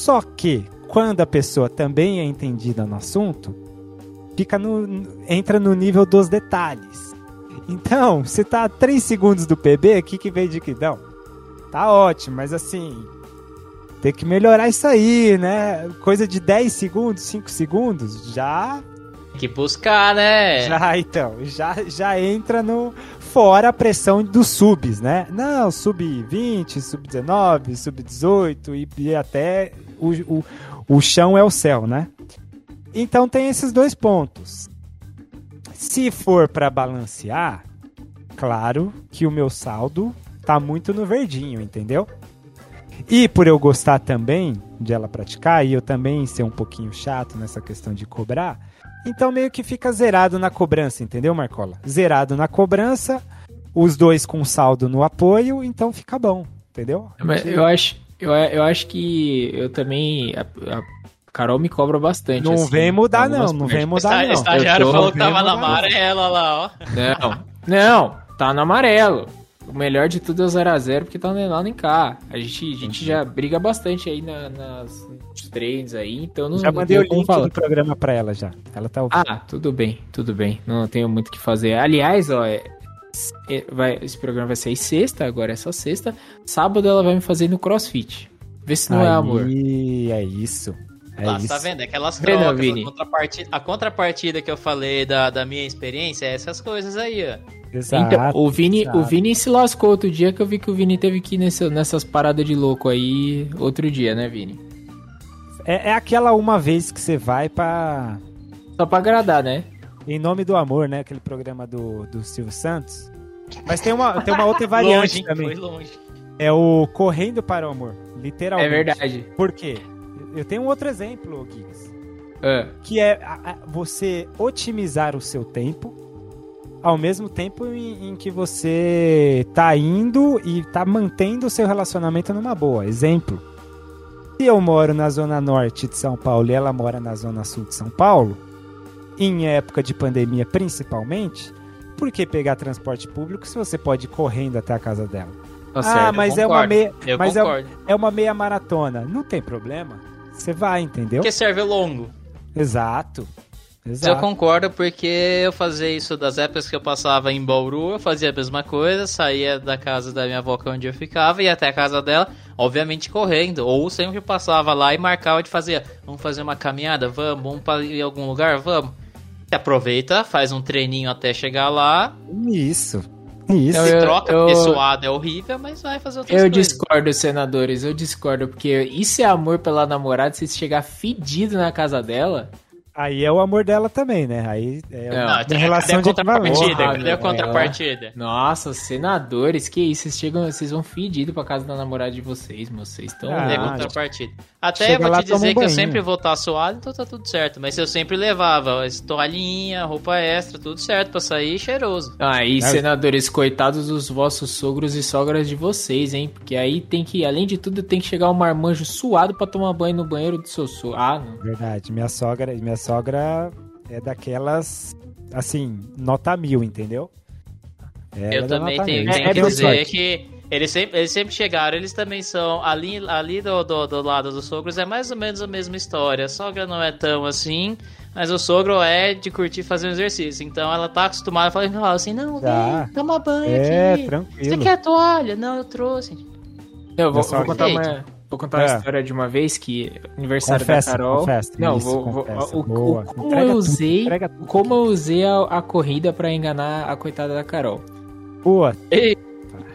Só que quando a pessoa também é entendida no assunto, fica no, entra no nível dos detalhes. Então, você tá a 3 segundos do PB, o que que vem de que não? Tá ótimo, mas assim, tem que melhorar isso aí, né? Coisa de 10 segundos, 5 segundos, já Tem que buscar, né? já, então, já, já entra no. Fora a pressão dos subs, né? Não, sub 20, sub 19, sub 18 e, e até o, o, o chão é o céu, né? Então tem esses dois pontos. Se for para balancear, claro que o meu saldo tá muito no verdinho, entendeu? E por eu gostar também de ela praticar e eu também ser um pouquinho chato nessa questão de cobrar, então meio que fica zerado na cobrança, entendeu, Marcola? Zerado na cobrança, os dois com saldo no apoio, então fica bom, entendeu? Mas eu acho, eu, eu acho que eu também. A, a Carol me cobra bastante. Não assim, vem mudar não, não vem mudar não. estagiário falou que tava na amarela lá, ó. Não, não, tá no amarelo. O melhor de tudo é o 0x0, porque tá nem lá nem cá. A gente, a gente já briga bastante aí na- nas, nos treinos aí, então não Já não mandei o tem como link falar. do programa pra ela já. Ela tá ouvindo. Ah, tudo bem, tudo bem. Não tenho muito o que fazer. Aliás, ó, é- é- vai, esse programa vai sair sexta, agora é só sexta. Sábado ela vai me fazer no crossfit. Vê se não é amor. Aí, é isso. É Lá, isso. tá vendo? Aquelas não, trocas, a contrapartida, a contrapartida que eu falei da, da minha experiência é essas coisas aí, ó. Exato. Então, o Vini, exato. o Vini se lascou outro dia que eu vi que o Vini teve que ir nesse- nessas paradas de louco aí outro dia, né, Vini? É, é aquela uma vez que você vai pra. Só pra agradar, né? Em nome do amor, né? Aquele programa do, do Silvio Santos. Mas tem uma, tem uma outra variante longe, também. foi longe. É o Correndo para o Amor. Literalmente. É verdade. Por quê? Eu tenho um outro exemplo, Giggs. Ah, Que é a- a- você otimizar o seu tempo ao mesmo tempo em, em que você tá indo e tá mantendo o seu relacionamento numa boa. Exemplo. Se eu moro na zona norte de São Paulo e ela mora na zona sul de São Paulo, em época de pandemia principalmente, por que pegar transporte público se você pode ir correndo até a casa dela? tá ah, certo. mas é uma meia, Eu mas é, é uma meia maratona. Não tem problema. Você vai, entendeu? Porque serve longo. Exato. Mas Eu Exato. concordo porque eu fazia isso das épocas que eu passava em Bauru, eu fazia a mesma coisa, saía da casa da minha avó que é onde eu ficava, ia até a casa dela, obviamente correndo, ou sempre passava lá e marcava de fazer, vamos fazer uma caminhada, vamos, vamos para ir em algum lugar, vamos. Você aproveita, faz um treininho até chegar lá, Isso. Isso. Eu- se troca, eu- suado é horrível, mas vai fazer outras Eu coisas. discordo, senadores, eu discordo, porque isso é amor pela namorada, se chegar fedido na casa dela. Aí é o amor dela também, né? Aí é Não, uma tem- relação cadê de a contrapartida? Cadê a contrapartida? Nossa, senadores, que isso, vocês chegam, vocês vão fedido pra casa da namorada de vocês, vocês estão. Ah, Cadê a contrapartida? Até chega vou lá, te toma um dizer que eu sempre vou estar suado, então tá tudo certo. Mas eu sempre levava as toalhinha, roupa extra, tudo certo pra sair cheiroso. Aí, É. senadores, coitados dos vossos sogros e sogras de vocês, hein? Porque aí tem que, além de tudo, tem que chegar um marmanjo suado pra tomar banho no banheiro do seu sogro. Ah, não. Verdade. Minha sogra, minha sogra é daquelas, assim, nota mil, entendeu? Ela é eu da também tenho, tenho É, que é dizer sorte. que eles sempre, eles sempre chegaram, eles também são. Ali, ali do, do, do lado dos sogros é mais ou menos a mesma história. A sogra não é tão assim, mas o sogro é de curtir fazer um exercício. Então ela tá acostumada a falar assim: não, Tá. vem, toma banho É, aqui. Você tranquilo. quer toalha? Não, eu trouxe. Eu vou, vou contar uma, vou contar uma É. história de uma vez que aniversário Confessa, da Carol. confessa. Não, Isso, vou, vou- confessa. o, o- como Entrega eu usei, tudo. como eu usei a, a corrida pra enganar a coitada da Carol. Boa.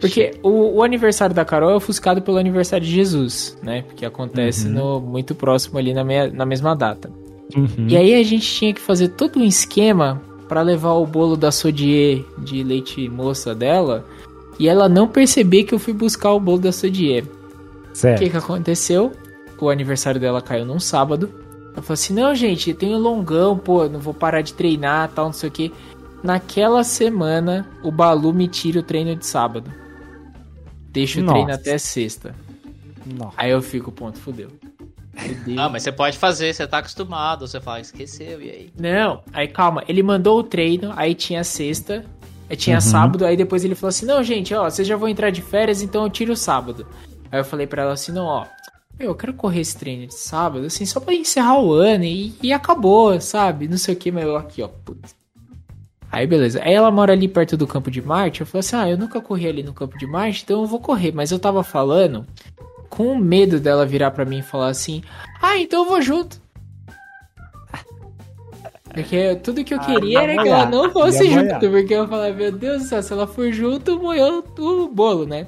Porque o, o aniversário da Carol é ofuscado pelo aniversário de Jesus, né? Porque acontece Uhum. no muito próximo ali na, me- na mesma data. Uhum. E aí a gente tinha que fazer todo um esquema pra levar o bolo da Sodier de leite moça dela e ela não perceber que eu fui buscar o bolo da Sodier. O Certo. que que aconteceu? O aniversário dela caiu num sábado. Ela falou assim: Não, gente, eu tenho longão, pô, não vou parar de treinar, tal, não sei o que. Naquela semana, o Balu me tira o treino de sábado. Deixa o Nossa. treino até sexta. Nossa. Aí eu fico, ponto, fudeu. Ah, mas você pode fazer, você tá acostumado. Você fala, esqueceu, e aí? Não, aí calma, ele mandou o treino, aí tinha sexta, aí tinha Uhum. sábado, aí depois ele falou assim: Não, gente, ó, vocês já vão entrar de férias, então eu tiro o sábado. Aí eu falei pra ela assim: Não, ó, eu quero correr esse treino de sábado, assim, só pra encerrar o ano e, e acabou, sabe? Não sei o que, mas eu aqui, ó, putz. Aí beleza. Aí ela mora ali perto do Campo de Marte. Eu falei assim: Ah, eu nunca corri ali no Campo de Marte, então eu vou correr. Mas eu tava falando com medo dela virar pra mim e falar assim: Ah, então eu vou junto. Porque tudo que eu Ah, queria ia era que ela não fosse junto. Porque eu falei, meu Deus do céu, se ela for junto, moeu o bolo, né?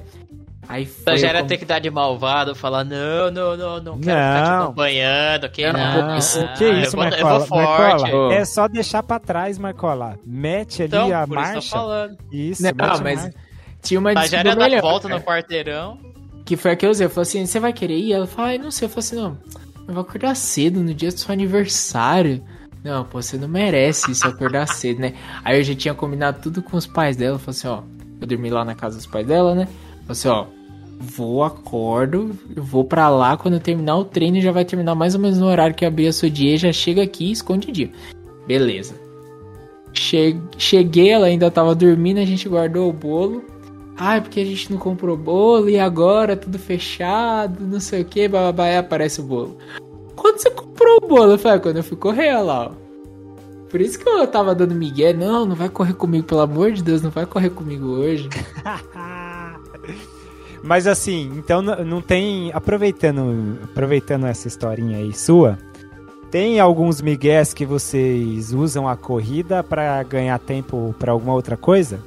Aí foi. Então já era eu com- ter que dar de malvado, falar, não, não, não, não quero ficar te Não. acompanhando, que Não, não. pô, isso- ah, que isso, eu vou, eu Marcola? vou forte. Marcola, Ô. É só deixar pra trás, Marcola. Mete ali Então, a por isso tô marcha. falando. Isso, Não, mete mas marcha. tinha uma Mas já desculpa era dar volta no quarteirão. Que foi a que eu usei. Eu falei assim: você vai querer ir? Ela falou, ai, não sei. Eu falei assim: não, eu vou acordar cedo no dia do seu aniversário. Não, pô, você não merece isso, acordar cedo, né? Aí eu já tinha combinado tudo com os pais dela. Eu falei assim: ó, eu dormi lá na casa dos pais dela, né? Eu falei assim: ó, vou, acordo, vou pra lá. Quando eu terminar o treino, já vai terminar mais ou menos no horário que eu abri a sua dia. Já chega aqui escondidinho. Beleza. Che- Cheguei, ela ainda tava dormindo, a gente guardou o bolo. Ai, porque a gente não comprou bolo e agora tudo fechado, não sei o que, bababá, aparece o bolo. Quando você comprou o bolo? Eu falei, "Ah, quando eu fui correr lá, ó. Por isso que eu tava dando migué. Não, não vai correr comigo, pelo amor de Deus, não vai correr comigo hoje. Mas assim, então não tem. Aproveitando, aproveitando essa historinha aí sua, tem alguns migués que vocês usam a corrida pra ganhar tempo pra alguma outra coisa?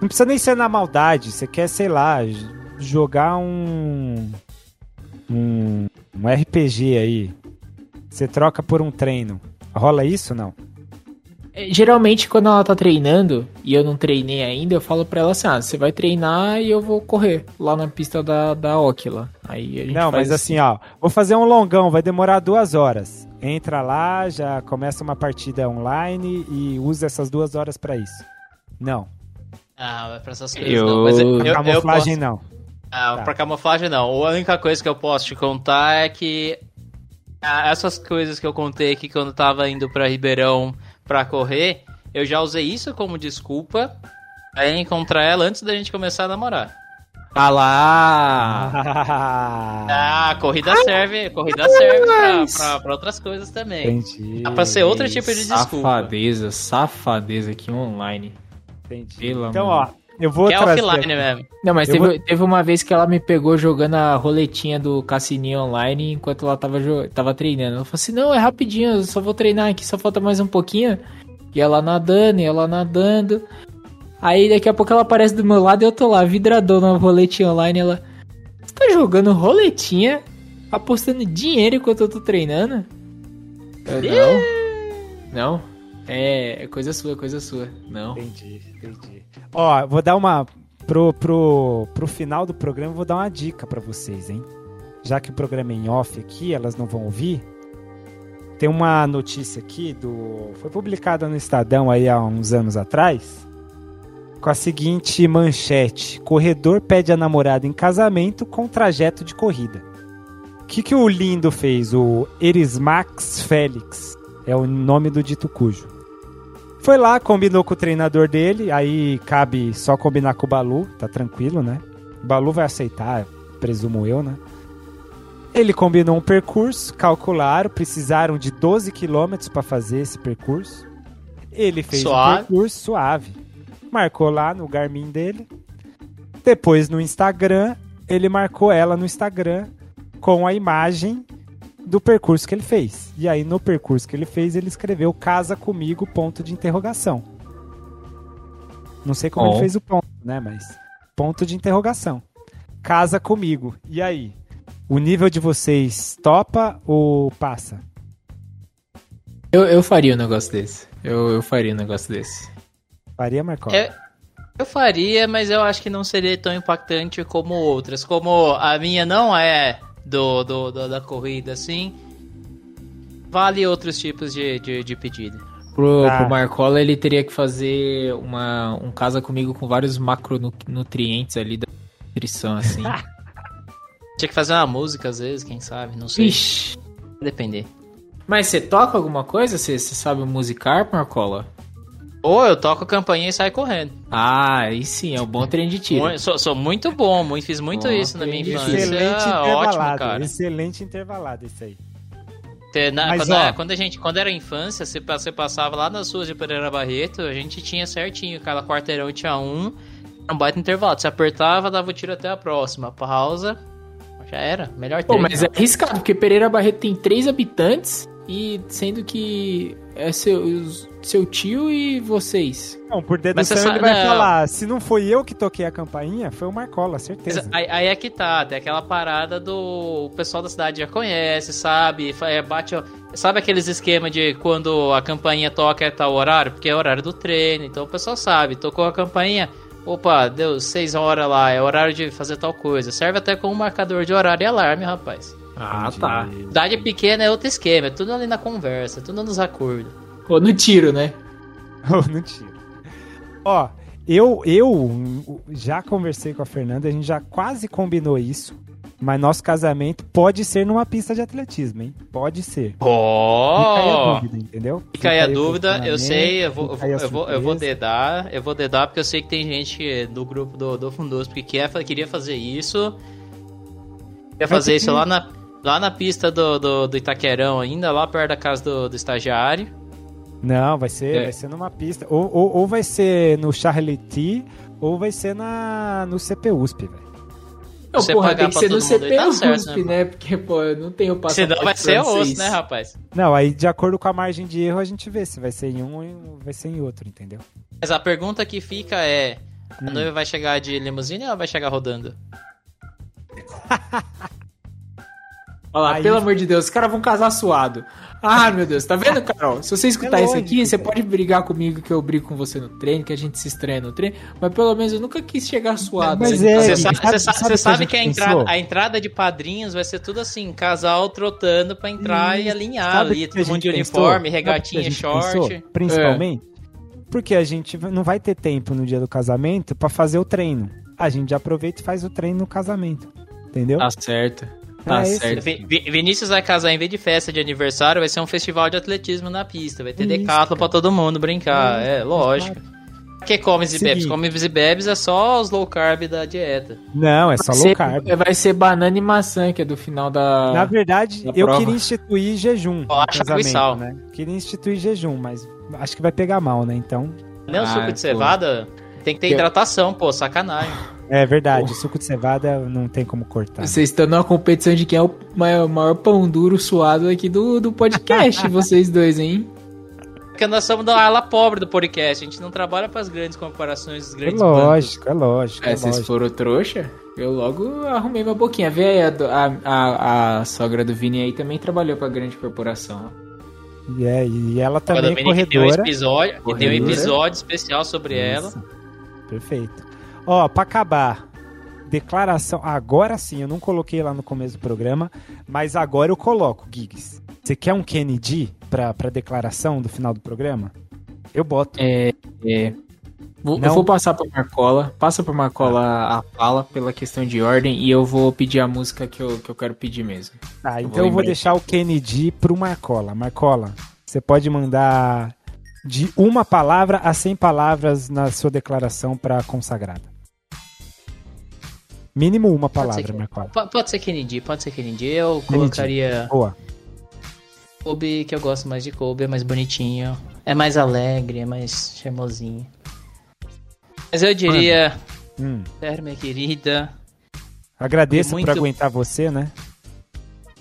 Não precisa nem ser na maldade, você quer, sei lá, jogar um. Um, um RPG aí. Você troca por um treino. Rola isso não? É, Geralmente, quando ela tá treinando e eu não treinei ainda, eu falo pra ela assim: ah, você vai treinar e eu vou correr lá na pista da, da Okila. Aí a gente Não, faz mas assim, ó, vou fazer um longão, vai demorar duas horas. Entra lá, já começa uma partida online e usa essas duas horas pra isso. Não, Ah, mas pra essas coisas Eu- não. Mas eu, eu, eu camuflagem posso- não. Ah, Tá. pra camuflagem não. A única coisa que eu posso te contar é que ah, essas coisas que eu contei aqui quando eu tava indo pra Ribeirão pra correr, eu já usei isso como desculpa pra encontrar ela antes da gente começar a namorar. Ah lá! Ah, a corrida serve, corrida serve pra, pra, pra outras coisas também. Entendi. Dá pra ser outro tipo de desculpa. Safadeza, safadeza aqui online. Entendi. Pelo Então, amor ó, eu vou Que é offline mesmo. Não, mas Eu teve, vou- teve uma vez que ela me pegou jogando a roletinha do Cassininho online enquanto ela tava, tava treinando. Ela falou assim: não, é rapidinho, eu só vou treinar aqui, só falta mais um pouquinho. E ela nadando, e ela nadando. Aí daqui a pouco ela aparece do meu lado e eu tô lá, vidradão na roletinha online. Ela. Você tá jogando roletinha, apostando dinheiro enquanto eu tô treinando? Eu, não. Não. É, é coisa sua, é coisa sua. Não. Entendi, entendi. Ó, vou dar uma. Pro, pro, pro final do programa, vou dar uma dica pra vocês, hein? Já que o programa é em off aqui, elas não vão ouvir. Tem uma notícia aqui do. Foi publicada no Estadão aí há uns anos atrás. Com a seguinte manchete: Corredor pede a namorada em casamento com trajeto de corrida. O que, que o lindo fez? O Erismax Félix. É o nome do dito cujo. Foi lá, combinou com o treinador dele, aí cabe só combinar com o Balu, tá tranquilo, né? O Balu vai aceitar, presumo eu, né? Ele combinou um percurso, calcularam, precisaram de 12 quilômetros para fazer esse percurso. Ele fez Suave. um percurso suave. Marcou lá no Garmin dele. Depois no Instagram, ele marcou ela no Instagram com a imagem do percurso que ele fez. E aí no percurso que ele fez, ele escreveu casa comigo ponto de interrogação. Não sei como Bom. ele fez o ponto, né, mas ponto de interrogação. Casa comigo. E aí? O nível de vocês topa ou passa? Eu, eu faria um negócio desse. Eu, eu faria um negócio desse. Faria, Marcos? Eu, eu faria, mas eu acho que não seria tão impactante como outras. Como a minha não é do, do, do- da corrida, assim, vale outros tipos de, de, de pedido. Pro, Tá. pro Marcola, ele teria que fazer uma, um casa comigo com vários macronutrientes ali da nutrição, assim. Tinha que fazer uma música às vezes, quem sabe, não sei. Ixi. Depender. Mas você toca alguma coisa? Você, você sabe musicar, Marcola? Ou eu toco a campainha e saio correndo. Ah, aí sim, é um bom trem de tiro. Sou, sou muito bom, muito, fiz muito Bom, isso na minha infância. Excelente Ótimo, intervalado. cara. Excelente intervalado isso aí. Na- Mas, quando, ó. é, quando a gente, quando era infância, você, você passava lá nas ruas de Pereira Barreto, a gente tinha certinho, cada quarteirão tinha um, era um baita intervalo. Você apertava, dava o tiro até a próxima. Pausa, já era. Melhor Pô, treino. mas é arriscado, porque Pereira Barreto tem três habitantes e sendo que é seu, seu tio e vocês. Não, por dedução ele vai não. falar, se não foi eu que toquei a campainha, foi o Marcola, certeza. Mas Aí, aí é que tá, tem aquela parada do o pessoal da cidade já conhece, sabe? É, bate, sabe aqueles esquema de quando a campainha toca é tal horário? Porque é o horário do treino, então o pessoal sabe, tocou a campainha, opa, deu seis horas lá, é horário de fazer tal coisa. Serve até como marcador de horário e alarme, rapaz. Ah, tá. Cidade pequena é outro esquema, é tudo ali na conversa, tudo nos acordos. Ou no tiro, né? Oh, não tiro. Ó, eu, eu já conversei com a Fernanda, a gente já quase combinou isso. Mas nosso casamento pode ser numa pista de atletismo, hein? Pode ser. Fica aí a Oh! dúvida, entendeu? Fica aí a dúvida, eu sei, eu vou, eu fica vou, eu vou, eu vou surpresa. dedar, eu vou dedar porque eu sei que tem gente do grupo do, do Fundosp que quer, queria fazer isso. Queria fazer isso lá na, lá na pista do, do, do Itaquerão ainda, lá perto da casa do, do estagiário. Não, vai ser, É. vai ser numa pista. Ou, ou, ou vai ser no Charlie T, ou vai ser na, no CPUSP, velho. Não, Você porra, tem que ser no todo mundo aí, tá CP certo, USP, né, né? Porque, pô, eu não tenho passaporte Senão vai ser francês. osso, né, rapaz? Não, aí de acordo com a margem de erro a gente vê se vai ser em um ou vai ser em outro, entendeu? Mas a pergunta que fica é: a Hum. noiva vai chegar de limusine ou ela vai chegar rodando? Olha lá, Aí- pelo amor de Deus, os caras vão casar suado. Ah, meu Deus, tá vendo, Carol? Se você escutar É isso aqui, você cara. pode brigar comigo que eu brigo com você no treino, que a gente se estranha no treino, mas pelo menos eu nunca quis chegar suado. Mas é, Você sabe, sabe- sabe- sabe que a sabe gente que a pensou? entrada, a entrada de padrinhos vai ser tudo assim, casal trotando pra entrar e alinhar ali, todo mundo de uniforme, regatinha, short. pensou? Principalmente porque a gente não vai ter tempo no dia do casamento pra fazer o treino. A gente já aproveita e faz o treino no casamento. Entendeu? Tá certo. Tá É isso. certo. Vi- Vi- Vinícius vai casar em vez de festa de aniversário, vai ser um festival de atletismo na pista. Vai ter decathlon pra todo mundo brincar. É, lógico. Que comes e bebes? Seguinte. Comes e bebes é só os low carb da dieta. Não, é só Vai low ser- carb. Vai ser banana e maçã, que é do final da. Na verdade, na eu prova. queria instituir jejum. no Bolacha, água e casamento, sal. Né? Queria instituir jejum, mas acho que vai pegar mal, né? Então. Nem o Ah, suco de pô. cevada tem que ter Eu- hidratação, pô, sacanagem. É verdade, suco de cevada não tem como cortar. Vocês estão numa competição de quem é o maior, maior pão duro suado aqui do, do podcast, vocês dois, hein? Porque nós somos da ala pobre do podcast, a gente não trabalha pras grandes corporações, os É grandes bancos. lógico, é lógico. É, É, vocês foram trouxa? Eu logo arrumei minha boquinha. Vê aí, a, a, a, a sogra do Vini aí também trabalhou pra grande corporação. E, é, e ela também é Dominique, tem um corredora. episódio, tem um Corredora. episódio especial sobre ela. Isso. Perfeito. Ó, pra acabar, declaração. Agora sim, eu não coloquei lá no começo do programa, mas agora eu coloco, Giggs. Você quer um Kennedy pra, pra declaração do final do programa? Eu boto. É. é. Vou, Não. eu vou passar pra Marcola. Passa pra Marcola a fala pela questão de ordem e eu vou pedir a música que eu, que eu quero pedir mesmo. Tá, eu então vou eu vou deixar o Kennedy pro Marcola. Marcola, você pode mandar de uma palavra a 100 palavras na sua declaração pra consagrada. Mínimo uma Pode ser palavra, Marcola. Pode ser Kennedy, pode ser Kennedy. Eu colocaria Boa. Kobe, que eu gosto mais de Kobe, é mais bonitinho. É mais alegre, é mais charmosinho. Mas eu diria, Hum. Minha querida. Agradeço Muito- por aguentar você, né?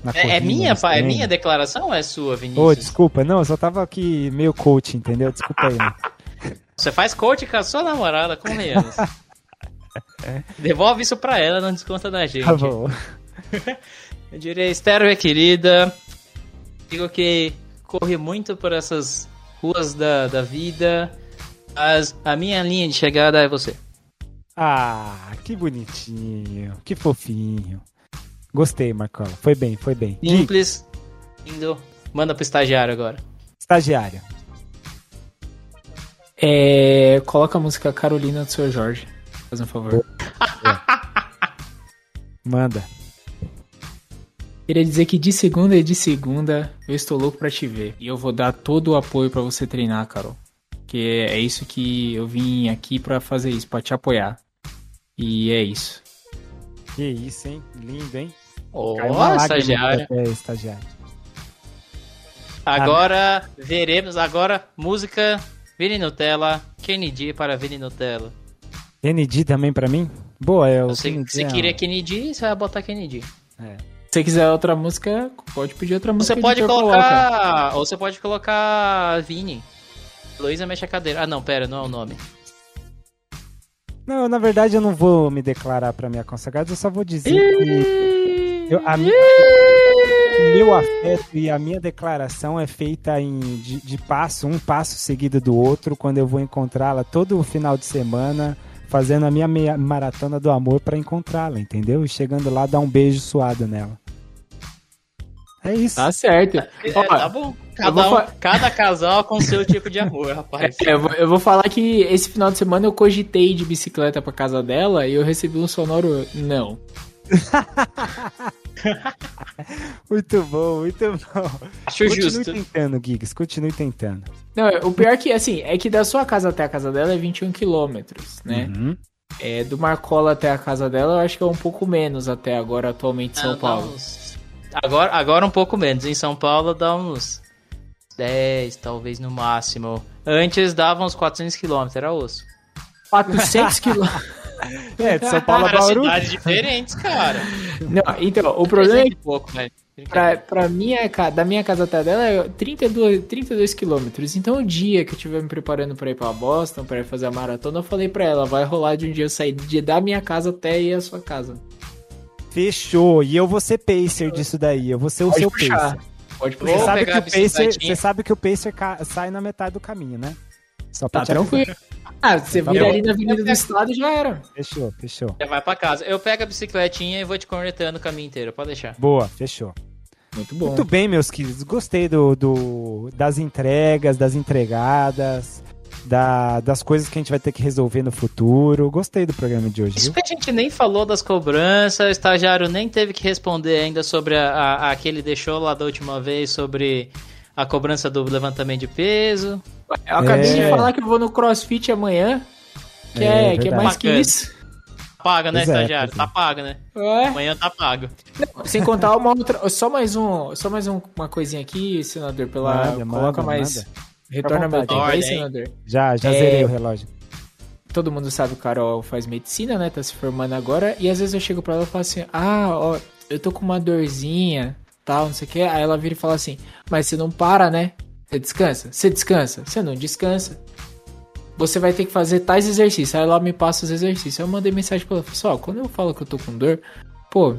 Na É, é minha, é minha declaração ou é sua, Ô, Vinícius? desculpa, não, eu só tava aqui meio coach, entendeu? Desculpa aí. né? Você faz coach com a sua namorada, convenhamos. Devolve isso pra ela, não desconta da gente. Tá bom. Eu diria, Esther, minha querida. Digo que corre muito por essas ruas da, da vida. Mas a minha linha de chegada é você. Ah, que bonitinho, que fofinho. Gostei, Marcola. Foi bem, foi bem. Simples, lindo. Manda pro estagiário agora. estagiária. É. Coloca a música Carolina do seu Jorge. Faz um favor. Manda. Queria dizer que de segunda e de segunda eu estou louco pra te ver. E eu vou dar todo o apoio pra você treinar, Carol. Que é isso que eu vim aqui pra fazer isso, pra te apoiar. E é isso. Que isso, hein? Lindo, hein? Uma lágrima estagiário. café, estagiário. Agora veremos, agora música Vini Nutella, Kennedy para Vini Nutella. Kennedy também pra mim? Boa, é o Kennedy. você é- queria Kennedy, você vai botar Kennedy. é. Se você quiser outra música, pode pedir outra música. Você pode colocar. Ou você pode colocar Vini. Luísa mexe a cadeira. Ah, não, pera, não é o nome. Não, na verdade eu não vou me declarar pra minha consagrada, eu só vou dizer que eu, a mi- meu afeto e a minha declaração é feita em, de, de passo, um passo seguido do outro, quando eu vou encontrá-la todo final de semana, fazendo a minha meia- maratona do amor pra encontrá-la, entendeu? E chegando lá, dar um beijo suado nela. É isso. Tá certo. É, Ó, tá bom. Cada, um- fa- cada casal com seu tipo de amor, rapaz. É, eu, vou, eu vou falar que esse final de semana eu cogitei de bicicleta pra casa dela e eu recebi um sonoro não. Muito bom, muito bom. Acho Continue justo. tentando, Giggs, continue tentando. Não, o pior que, assim, é que da sua casa até a casa dela é 21 quilômetros, né? Uhum. É, do Marcola até a casa dela eu acho que é um pouco menos até agora, atualmente em São Ah, Paulo. uns- Agora, agora um pouco menos. Em São Paulo dá uns 10, talvez no máximo. Antes dava uns 400 km, era osso. 400 quilômetros. É, de São Paulo a Bauru. cidades diferentes, cara. Não, então, o problema é 300 que pouco, velho. pra, pra minha, ca- da minha casa até dela é 32, 32 quilômetros. Então, o dia que eu estiver me preparando pra ir pra Boston, pra ir fazer a maratona, eu falei pra ela, vai rolar de um dia eu sair de, da minha casa até ir à sua casa. Fechou. E eu vou ser pacer disso daí. Eu vou ser o Pode seu puxar. pacer. Pode Vou Você puxar. sabe, que o pacer, você sabe que o pacer sai na metade do caminho, né? Só pra Tá te avisar. Ah, você Tá vira ali na Avenida do Estado e já era. Fechou, fechou. Já vai pra casa. Eu pego a bicicletinha e vou te cornetando o caminho inteiro, pode deixar. Boa, fechou. Muito bom. Muito bem, meus queridos. Gostei do, do- das entregas, das entregadas, da- das coisas que a gente vai ter que resolver no futuro. Gostei do programa de hoje, Isso viu? que a gente nem falou das cobranças, o estagiário nem teve que responder ainda sobre a, a, a que ele deixou lá da última vez sobre a cobrança do levantamento de peso. Eu acabei É. de falar que eu vou no CrossFit amanhã. Que É, é, que é mais que isso. Paga, né, Pois é, estagiário? pois é. Tá pago, né? É. Amanhã tá pago. Sem contar uma outra. Só mais um. Só mais um- uma coisinha aqui, senador. Pela, Manda, coloca manda, mais. manda. Retorna meu tempo aí, senador. Já, já É. zerei o relógio. Todo mundo sabe que o Carol faz medicina, né? Tá se formando agora. E às vezes eu chego pra ela e falo assim: Ah, ó, eu tô com uma dorzinha, tal, não sei o que. Aí ela vira e fala assim: Mas você não para, né? Você descansa? Você descansa? Você não descansa. Você vai ter que fazer tais exercícios. Aí ela me passa os exercícios. Aí eu mandei mensagem pra ela: Pessoal, quando eu falo que eu tô com dor, pô,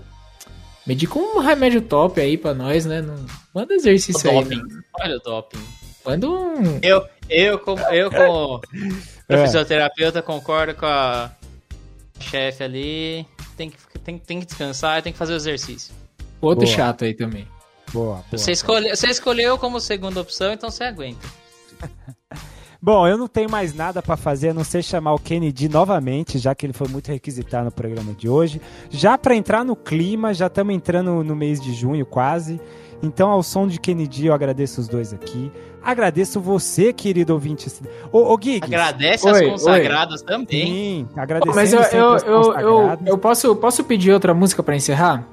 medica um remédio top aí pra nós, né? Não... Manda O exercício aí. doping. né? Olha o doping. Manda um. Eu, eu, como, eu como É. fisioterapeuta, concordo com a chefe ali. Tem que, tem, tem que descansar e tem que fazer o exercício. Outro Boa. chato aí também. Boa, boa. Você, escolhe, você escolheu como segunda opção, então você aguenta. Bom, eu não tenho mais nada pra fazer a não ser chamar o Kennedy novamente, já que ele foi muito requisitado no programa de hoje. Já pra entrar no clima, já estamos entrando no mês de junho quase. Então, ao som de Kennedy, eu agradeço os dois aqui. Agradeço você, querido ouvinte. Ô, ô Giggs. Agradece Oi, as consagradas também. Sim, Pô, agradecendo Mas eu, eu, as eu, eu, consagradas. eu posso, posso pedir outra música pra encerrar?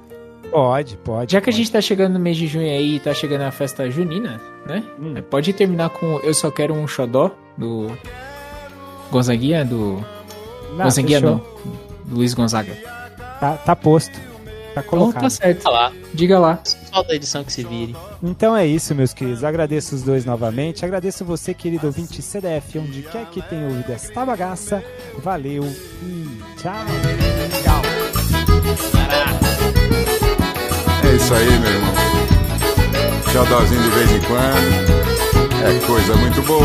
Pode, pode. Já que a pode. gente tá chegando no mês de junho aí, tá chegando a festa junina, né? Hum. Pode terminar com Eu Só Quero Um Xodó, do Gonzaguinha, do... Não, Gonzaguinha fechou. não, do Luiz Gonzaga. Tá, tá posto. Tá Então colocado. tá certo, Tá lá. diga lá. Só da edição que se vire. Então é isso, meus queridos. Agradeço os dois novamente. Agradeço você, querido ouvinte CDF, onde quer que tenha ouvido esta bagaça. Valeu e tchau. É isso aí, meu irmão. Xodózinho de vez em quando. É coisa muito boa.